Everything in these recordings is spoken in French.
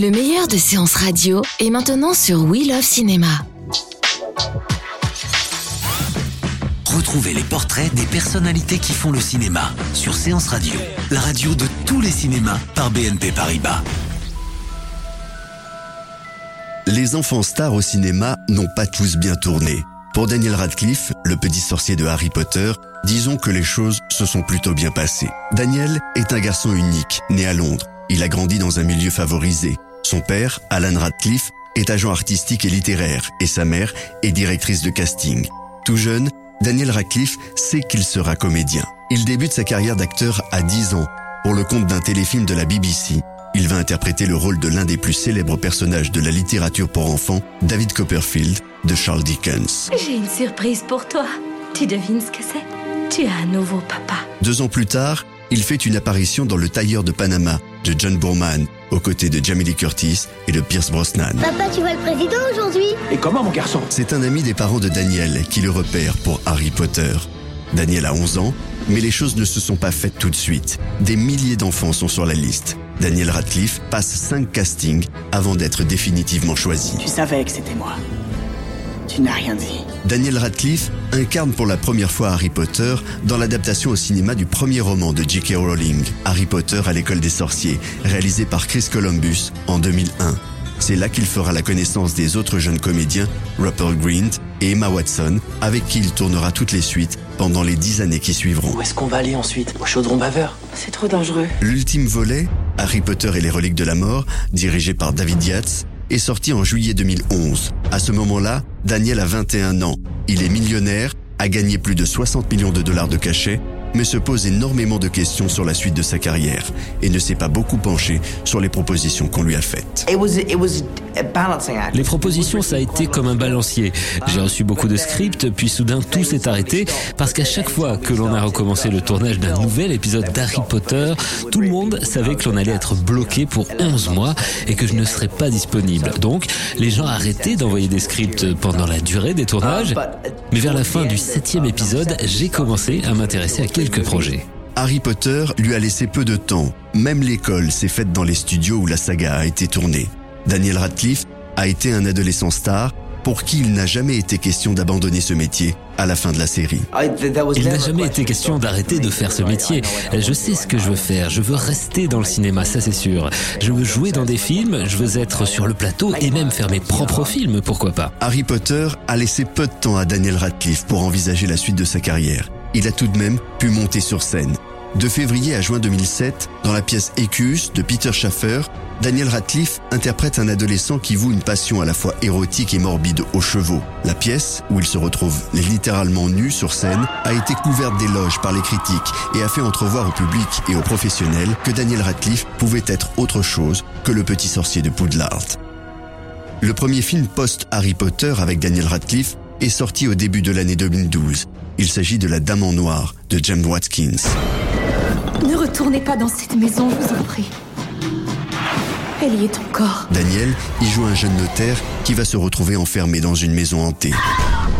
Le meilleur de séances radio est maintenant sur We Love Cinéma. Retrouvez les portraits des personnalités qui font le cinéma sur Séance Radio, la radio de tous les cinémas par BNP Paribas. Les enfants stars au cinéma n'ont pas tous bien tourné. Pour Daniel Radcliffe, le petit sorcier de Harry Potter, disons que les choses se sont plutôt bien passées. Daniel est un garçon unique, né à Londres. Il a grandi dans un milieu favorisé. Son père, Alan Radcliffe, est agent artistique et littéraire et sa mère est directrice de casting. Tout jeune, Daniel Radcliffe sait qu'il sera comédien. Il débute sa carrière d'acteur à 10 ans pour le compte d'un téléfilm de la BBC. Il va interpréter le rôle de l'un des plus célèbres personnages de la littérature pour enfants, David Copperfield, de Charles Dickens. J'ai une surprise pour toi. Tu devines ce que c'est? Tu as un nouveau papa. Deux ans plus tard, il fait une apparition dans Le Tailleur de Panama de John Boorman, aux côtés de Jamie Lee Curtis et de Pierce Brosnan. Papa, tu vois le président aujourd'hui? Et comment, mon garçon? C'est un ami des parents de Daniel qui le repère pour Harry Potter. Daniel a 11 ans, mais les choses ne se sont pas faites tout de suite. Des milliers d'enfants sont sur la liste. Daniel Radcliffe passe 5 castings avant d'être définitivement choisi. Tu savais que c'était moi. Tu n'as rien dit. Daniel Radcliffe incarne pour la première fois Harry Potter dans l'adaptation au cinéma du premier roman de J.K. Rowling, Harry Potter à l'école des sorciers, réalisé par Chris Columbus en 2001. C'est là qu'il fera la connaissance des autres jeunes comédiens, Rupert Grint et Emma Watson, avec qui il tournera toutes les suites pendant les dix années qui suivront. Où est-ce qu'on va aller ensuite? Au chaudron baveur? C'est trop dangereux. L'ultime volet, Harry Potter et les reliques de la mort, dirigé par David Yates, est sorti en juillet 2011. À ce moment-là, Daniel a 21 ans. Il est millionnaire, a gagné plus de 60 millions de dollars de cachet, mais se pose énormément de questions sur la suite de sa carrière et ne s'est pas beaucoup penché sur les propositions qu'on lui a faites. Les propositions, ça a été comme un balancier. J'ai reçu beaucoup de scripts, puis soudain tout s'est arrêté parce qu'à chaque fois que l'on a recommencé le tournage d'un nouvel épisode d'Harry Potter, tout le monde savait que l'on allait être bloqué pour 11 mois et que je ne serais pas disponible. Donc, les gens arrêtaient d'envoyer des scripts pendant la durée des tournages, mais vers la fin du septième épisode, j'ai commencé à m'intéresser à quelques projets. Harry Potter lui a laissé peu de temps. Même l'école s'est faite dans les studios où la saga a été tournée. Daniel Radcliffe a été un adolescent star pour qui il n'a jamais été question d'abandonner ce métier à la fin de la série. Il n'a jamais été question d'arrêter de faire ce métier. Je sais ce que je veux faire. Je veux rester dans le cinéma, ça c'est sûr. Je veux jouer dans des films, je veux être sur le plateau et même faire mes propres films, pourquoi pas. Harry Potter a laissé peu de temps à Daniel Radcliffe pour envisager la suite de sa carrière. Il a tout de même pu monter sur scène. De février à juin 2007, dans la pièce Écus de Peter Schaffer, Daniel Radcliffe interprète un adolescent qui voue une passion à la fois érotique et morbide aux chevaux. La pièce, où il se retrouve littéralement nu sur scène, a été couverte d'éloges par les critiques et a fait entrevoir au public et aux professionnels que Daniel Radcliffe pouvait être autre chose que le petit sorcier de Poudlard. Le premier film post-Harry Potter avec Daniel Radcliffe est sorti au début de l'année 2012. Il s'agit de La Dame en Noir de James Watkins. Ne retournez pas dans cette maison, je vous en prie. Elle y est encore. Daniel y joue un jeune notaire qui va se retrouver enfermé dans une maison hantée.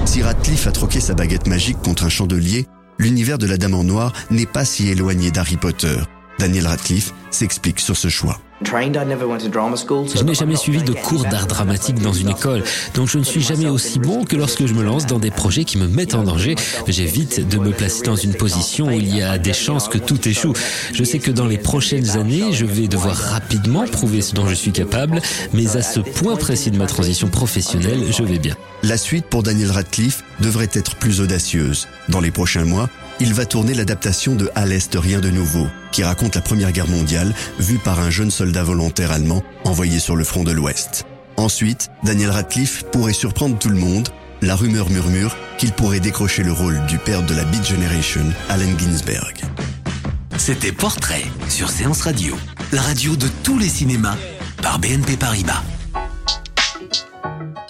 Si Radcliffe a troqué sa baguette magique contre un chandelier, l'univers de la Dame en Noir n'est pas si éloigné d'Harry Potter. Daniel Radcliffe s'explique sur ce choix. Je n'ai jamais suivi de cours d'art dramatique dans une école, donc je ne suis jamais aussi bon que lorsque je me lance dans des projets qui me mettent en danger. J'évite de me placer dans une position où il y a des chances que tout échoue. Je sais que dans les prochaines années, je vais devoir rapidement prouver ce dont je suis capable, mais à ce point précis de ma transition professionnelle, je vais bien. La suite pour Daniel Radcliffe devrait être plus audacieuse. Dans les prochains mois, il va tourner l'adaptation de À l'Est Rien de Nouveau, qui raconte la Première Guerre mondiale vue par un jeune soldat volontaire allemand envoyé sur le front de l'Ouest. Ensuite, Daniel Radcliffe pourrait surprendre tout le monde. La rumeur murmure qu'il pourrait décrocher le rôle du père de la Beat Generation, Allen Ginsberg. C'était Portrait sur Séance Radio, la radio de tous les cinémas par BNP Paribas.